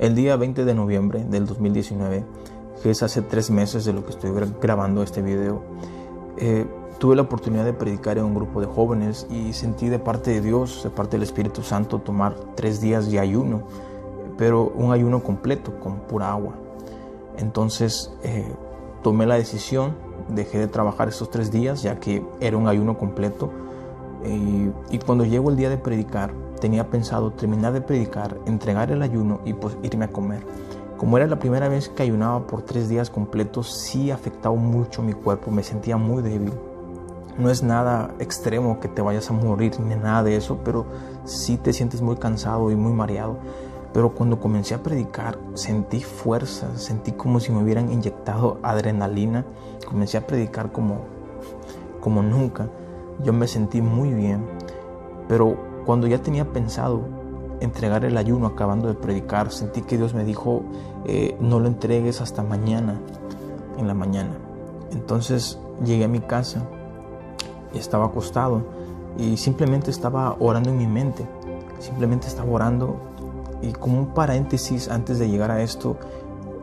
El día 20 de noviembre del 2019, que es hace tres meses de lo que estoy grabando este video, eh, tuve la oportunidad de predicar en un grupo de jóvenes y sentí de parte de Dios, de parte del Espíritu Santo, tomar tres días de ayuno, pero un ayuno completo, con pura agua. Entonces eh, tomé la decisión, dejé de trabajar esos tres días, ya que era un ayuno completo, y cuando llegó el día de predicar, tenía pensado terminar de predicar, entregar el ayuno y pues irme a comer. Como era la primera vez que ayunaba por tres días completos, sí afectaba mucho mi cuerpo, me sentía muy débil. No es nada extremo que te vayas a morir ni nada de eso, pero sí te sientes muy cansado y muy mareado. Pero cuando comencé a predicar, sentí fuerza, sentí como si me hubieran inyectado adrenalina. Comencé a predicar como, como nunca. Yo me sentí muy bien, pero cuando ya tenía pensado entregar el ayuno acabando de predicar, sentí que Dios me dijo, eh, no lo entregues hasta mañana, en la mañana. Entonces llegué a mi casa, estaba acostado y simplemente estaba orando en mi mente, simplemente estaba orando y como un paréntesis antes de llegar a esto,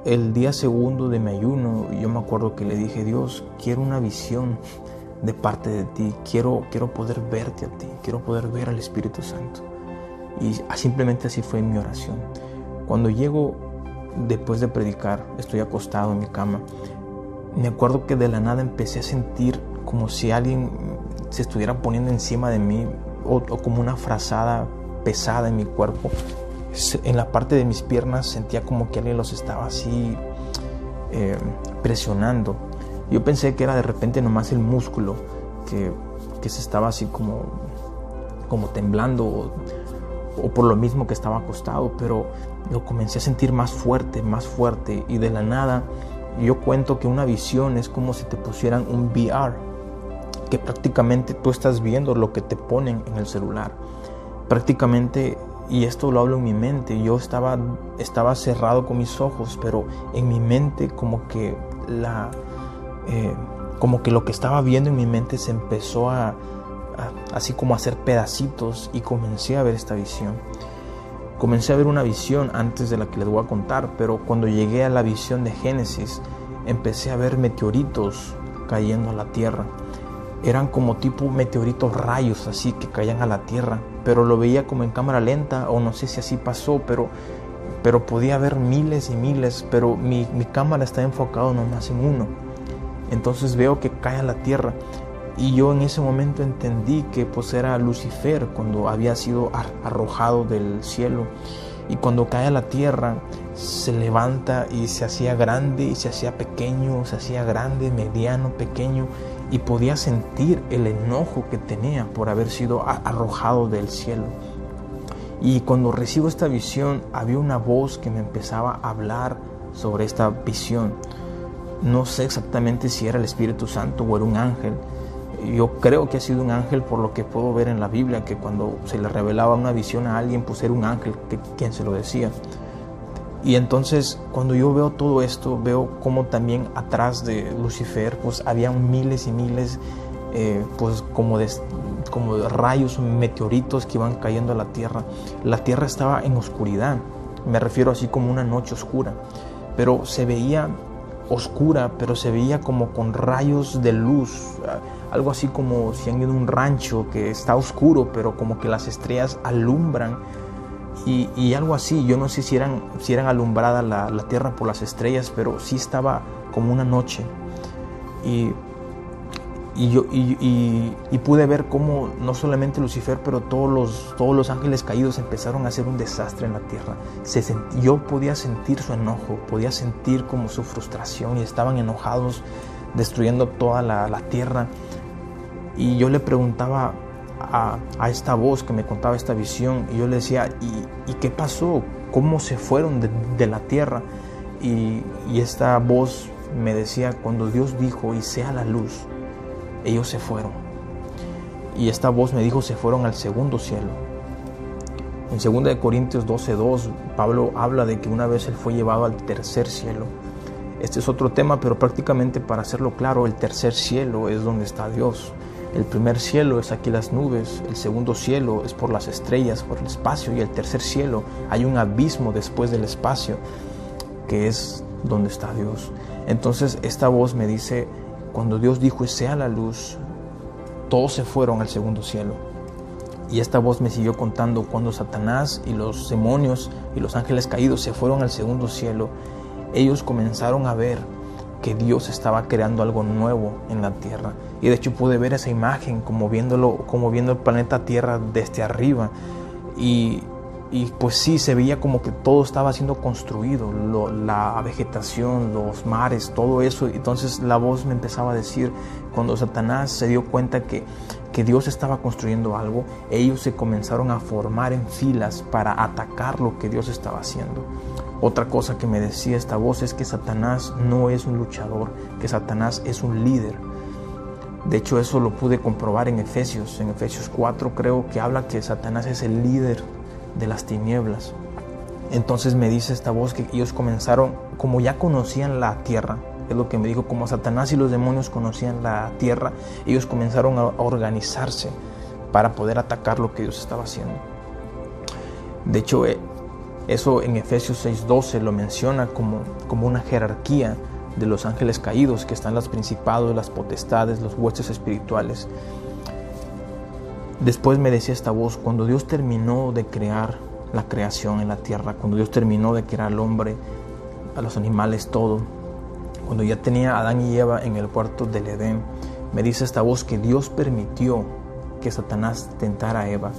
el día segundo de mi ayuno, yo me acuerdo que le dije, Dios, quiero una visión de parte de ti. Quiero, quiero poder verte a ti, quiero poder ver al Espíritu Santo. Y simplemente así fue mi oración. Cuando llego después de predicar, estoy acostado en mi cama, me acuerdo que de la nada empecé a sentir como si alguien se estuviera poniendo encima de mí o, como una frazada pesada en mi cuerpo. En la parte de mis piernas sentía como que alguien los estaba así eh, presionando yo pensé que era de repente nomás el músculo que, se estaba así como, como temblando o, o, por lo mismo que estaba acostado, pero lo comencé a sentir más fuerte, más fuerte y de la nada yo cuento que una visión es como si te pusieran un VR, que prácticamente tú estás viendo lo que te ponen en el celular. Prácticamente, y esto lo hablo en mi mente, yo estaba, estaba cerrado con mis ojos, pero en mi mente como que la, eh, como que lo que estaba viendo en mi mente se empezó a, así como a hacer pedacitos y comencé a ver esta visión. Comencé a ver una visión antes de la que les voy a contar, pero cuando llegué a la visión de Génesis, empecé a ver meteoritos cayendo a la tierra. Eran como tipo meteoritos rayos así que caían a la tierra, pero lo veía como en cámara lenta o no sé si así pasó, pero, pero podía ver miles y miles, pero mi, mi cámara está enfocado nomás en uno entonces veo que cae a la tierra. Y yo en ese momento entendí que pues era Lucifer cuando había sido arrojado del cielo. Y cuando cae a la tierra se levanta y se hacía grande y se hacía pequeño, se hacía grande, mediano, pequeño. Y podía sentir el enojo que tenía por haber sido arrojado del cielo. Y cuando recibo esta visión había una voz que me empezaba a hablar sobre esta visión. No sé exactamente si era el Espíritu Santo o era un ángel. Yo creo que ha sido un ángel por lo que puedo ver en la Biblia, que cuando se le revelaba una visión a alguien, pues era un ángel que, quien se lo decía. Y entonces cuando yo veo todo esto, veo como también atrás de Lucifer, pues había miles y miles, eh, pues como como de rayos, meteoritos que iban cayendo a la tierra. La tierra estaba en oscuridad, me refiero así como una noche oscura, pero se veía oscura, pero se veía como con rayos de luz, algo así como si han ido a un rancho que está oscuro, pero como que las estrellas alumbran y, algo así. Yo no sé si eran, si eran alumbrada la, la, tierra por las estrellas, pero sí estaba como una noche. Y y, yo, y, pude ver cómo no solamente Lucifer, pero todos los, todos los ángeles caídos empezaron a hacer un desastre en la tierra. Se yo podía sentir su enojo, podía sentir como su frustración y estaban enojados destruyendo toda la, tierra. Y yo le preguntaba a, esta voz que me contaba esta visión y yo le decía, ¿y, qué pasó? ¿Cómo se fueron de, la tierra? Y esta voz me decía, cuando Dios dijo, y sea la luz, ellos se fueron. Y esta voz me dijo, se fueron al segundo cielo. En 2 Corintios 12:2, Pablo habla de que una vez él fue llevado al tercer cielo. Este es otro tema, pero prácticamente para hacerlo claro, el tercer cielo es donde está Dios. El primer cielo es aquí las nubes, el segundo cielo es por las estrellas, por el espacio, y el tercer cielo hay un abismo después del espacio, que es donde está Dios. Entonces esta voz me dice, cuando Dios dijo sea la luz, todos se fueron al segundo cielo. Y esta voz me siguió contando cuando Satanás y los demonios y los ángeles caídos se fueron al segundo cielo, ellos comenzaron a ver que Dios estaba creando algo nuevo en la tierra. Y de hecho pude ver esa imagen como viéndolo, como viendo el planeta Tierra desde arriba. Y, pues sí, se veía como que todo estaba siendo construido, la vegetación, los mares, todo eso. Entonces la voz me empezaba a decir, cuando Satanás se dio cuenta que, que Dios estaba construyendo algo, ellos se comenzaron a formar en filas para atacar lo que Dios estaba haciendo. Otra cosa que me decía esta voz es que Satanás no es un luchador, que Satanás es un líder. De hecho, eso lo pude comprobar en Efesios. En Efesios 4 creo que habla que Satanás es el líder de las tinieblas. Entonces me dice esta voz que ellos comenzaron, como ya conocían la tierra, es lo que me dijo, como Satanás y los demonios conocían la tierra, ellos comenzaron a organizarse para poder atacar lo que Dios estaba haciendo. De hecho, eh, eso en Efesios 6:12 lo menciona como, como una jerarquía de los ángeles caídos, que están los principados, las potestades, los huestes espirituales. Después me decía esta voz, cuando Dios terminó de crear la creación en la tierra, cuando Dios terminó de crear al hombre, a los animales, todo, cuando ya tenía a Adán y Eva en el cuarto del Edén, me dice esta voz que Dios permitió que Satanás tentara a Eva.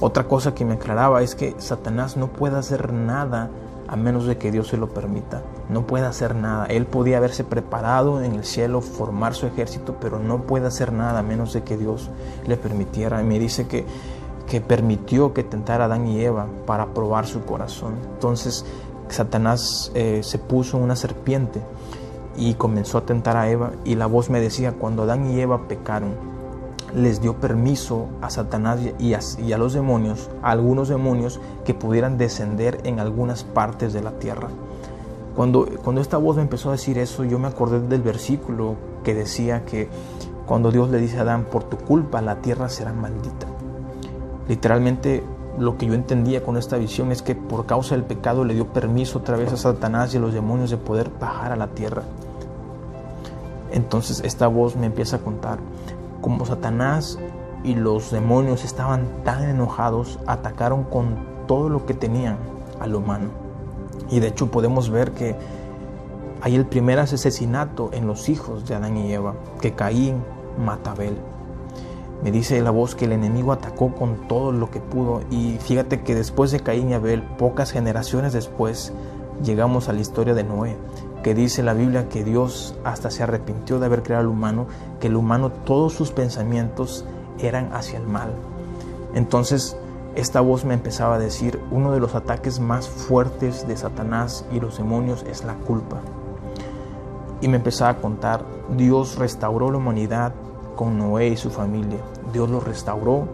Otra cosa que me aclaraba es que Satanás no puede hacer nada a menos de que Dios se lo permita. No puede hacer nada. Él podía haberse preparado en el cielo, formar su ejército, pero no puede hacer nada a menos de que Dios le permitiera. Y me dice que, que permitió que tentara a Adán y Eva para probar su corazón. Entonces Satanás eh, se puso una serpiente y comenzó a tentar a Eva y la voz me decía, cuando Adán y Eva pecaron, les dio permiso a Satanás y a, los demonios, a algunos demonios, que pudieran descender en algunas partes de la tierra. Cuando, cuando esta voz me empezó a decir eso, yo me acordé del versículo que decía que cuando Dios le dice a Adán, por tu culpa la tierra será maldita. Literalmente lo que yo entendía con esta visión es que por causa del pecado le dio permiso otra vez a Satanás y a los demonios de poder bajar a la tierra. Entonces esta voz me empieza a contar, como Satanás y los demonios estaban tan enojados, atacaron con todo lo que tenían al humano. Y de hecho podemos ver que hay el primer asesinato en los hijos de Adán y Eva, que Caín mata a Abel. Me dice la voz que el enemigo atacó con todo lo que pudo y fíjate que después de Caín y Abel, pocas generaciones después, llegamos a la historia de Noé, que dice la Biblia que Dios hasta se arrepintió de haber creado al humano, que el humano todos sus pensamientos eran hacia el mal. Entonces esta voz me empezaba a decir, uno de los ataques más fuertes de Satanás y los demonios es la culpa. Y me empezaba a contar, Dios restauró la humanidad con Noé y su familia. Dios los restauró,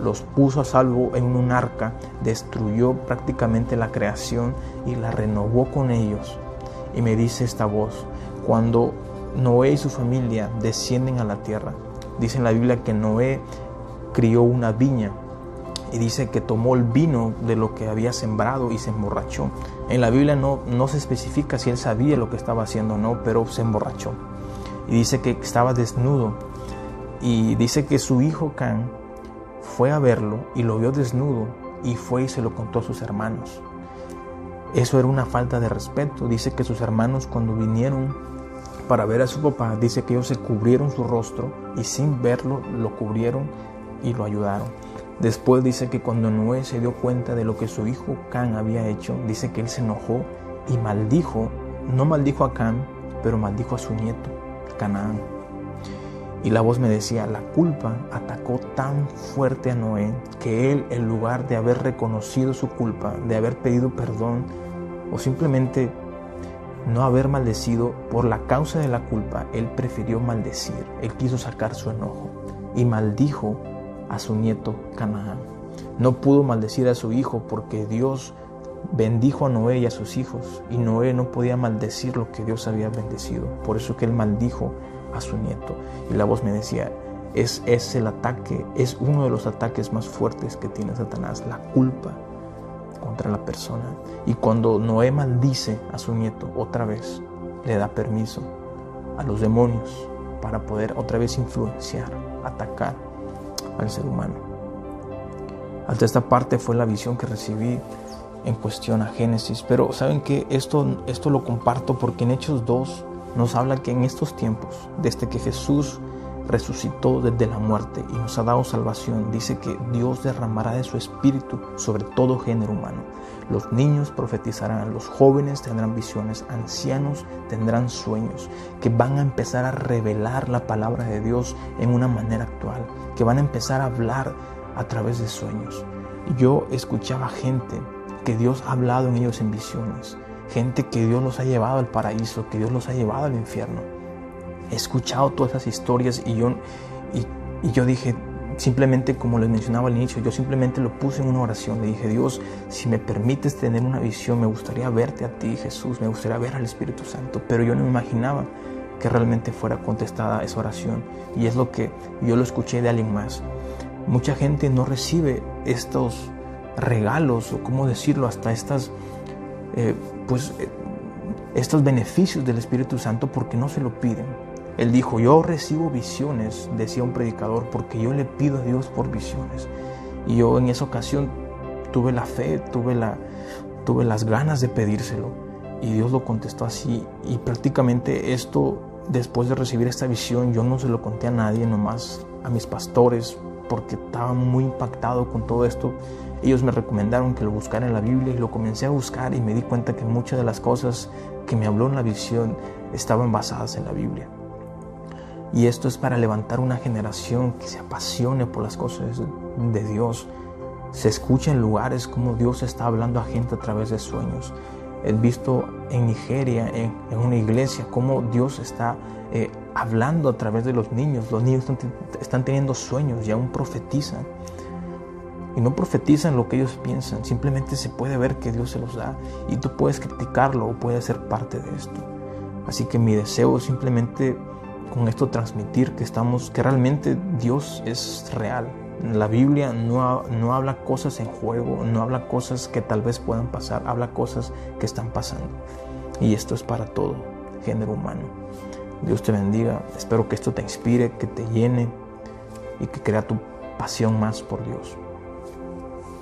los puso a salvo en un arca, destruyó prácticamente la creación y la renovó con ellos y me dice esta voz, cuando Noé y su familia descienden a la tierra, dice en la Biblia que Noé crió una viña y dice que tomó el vino de lo que había sembrado y se emborrachó. En la Biblia no, no se especifica si él sabía lo que estaba haciendo o no, pero se emborrachó. Y dice que estaba desnudo. Y dice que su hijo Can fue a verlo y lo vio desnudo y fue y se lo contó a sus hermanos. Eso era una falta de respeto. Dice que sus hermanos cuando vinieron para ver a su papá, dice que ellos se cubrieron su rostro y sin verlo lo cubrieron y lo ayudaron. Después dice que cuando Noé se dio cuenta de lo que su hijo Can había hecho, dice que él se enojó y maldijo, no maldijo a Can, pero maldijo a su nieto, Canaán. Y la voz me decía, la culpa atacó tan fuerte a Noé que él, en lugar de haber reconocido su culpa, de haber pedido perdón, o simplemente no haber maldecido por la causa de la culpa, él prefirió maldecir, él quiso sacar su enojo y maldijo a su nieto Canaán. No pudo maldecir a su hijo porque Dios bendijo a Noé y a sus hijos y Noé no podía maldecir lo que Dios había bendecido. Por eso que él maldijo a su nieto. Y la voz me decía, es, es el ataque, es uno de los ataques más fuertes que tiene Satanás, la culpa contra la persona. Y cuando Noé maldice a su nieto otra vez, le da permiso a los demonios para poder otra vez influenciar, atacar al ser humano. Hasta esta parte fue la visión que recibí en cuestión a Génesis, pero saben que esto, esto lo comparto porque en Hechos 2 nos habla que en estos tiempos, desde que Jesús resucitó desde la muerte y nos ha dado salvación, dice que Dios derramará de su espíritu sobre todo género humano. Los niños profetizarán, los jóvenes tendrán visiones, ancianos tendrán sueños, que van a empezar a revelar la palabra de Dios en una manera actual, que van a empezar a hablar a través de sueños. Yo escuchaba gente que Dios ha hablado en ellos en visiones, gente que Dios los ha llevado al paraíso, que Dios los ha llevado al infierno he escuchado todas esas historias y yo, y, yo dije, simplemente como les mencionaba al inicio, yo simplemente lo puse en una oración. Le dije, Dios, si me permites tener una visión, me gustaría verte a ti, Jesús, me gustaría ver al Espíritu Santo. Pero yo no me imaginaba que realmente fuera contestada esa oración. Y es lo que yo lo escuché de alguien más. Mucha gente no recibe estos regalos, o cómo decirlo, hasta estas, eh, pues, eh, estos beneficios del Espíritu Santo porque no se lo piden él dijo, yo recibo visiones, decía un predicador, porque yo le pido a Dios por visiones. Y yo en esa ocasión tuve la fe, tuve, la, tuve las ganas de pedírselo. Y Dios lo contestó así. Y prácticamente esto, después de recibir esta visión, yo no se lo conté a nadie, nomás a mis pastores, porque estaba muy impactado con todo esto. Ellos me recomendaron que lo buscara en la Biblia y lo comencé a buscar y me di cuenta que muchas de las cosas que me habló en la visión estaban basadas en la Biblia. Y esto es para levantar una generación que se apasione por las cosas de Dios. Se escucha en lugares como Dios está hablando a gente a través de sueños. He visto en Nigeria, en, una iglesia, cómo Dios está eh, hablando a través de los niños. Los niños están, teniendo sueños y aún profetizan. Y no profetizan lo que ellos piensan, simplemente se puede ver que Dios se los da y tú puedes criticarlo o puedes ser parte de esto. Así que mi deseo es simplemente con esto transmitir que estamos, que realmente Dios es real. La Biblia no, no habla cosas en juego, no habla cosas que tal vez puedan pasar, habla cosas que están pasando. Y esto es para todo género humano. Dios te bendiga, espero que esto te inspire, que te llene y que crea tu pasión más por Dios.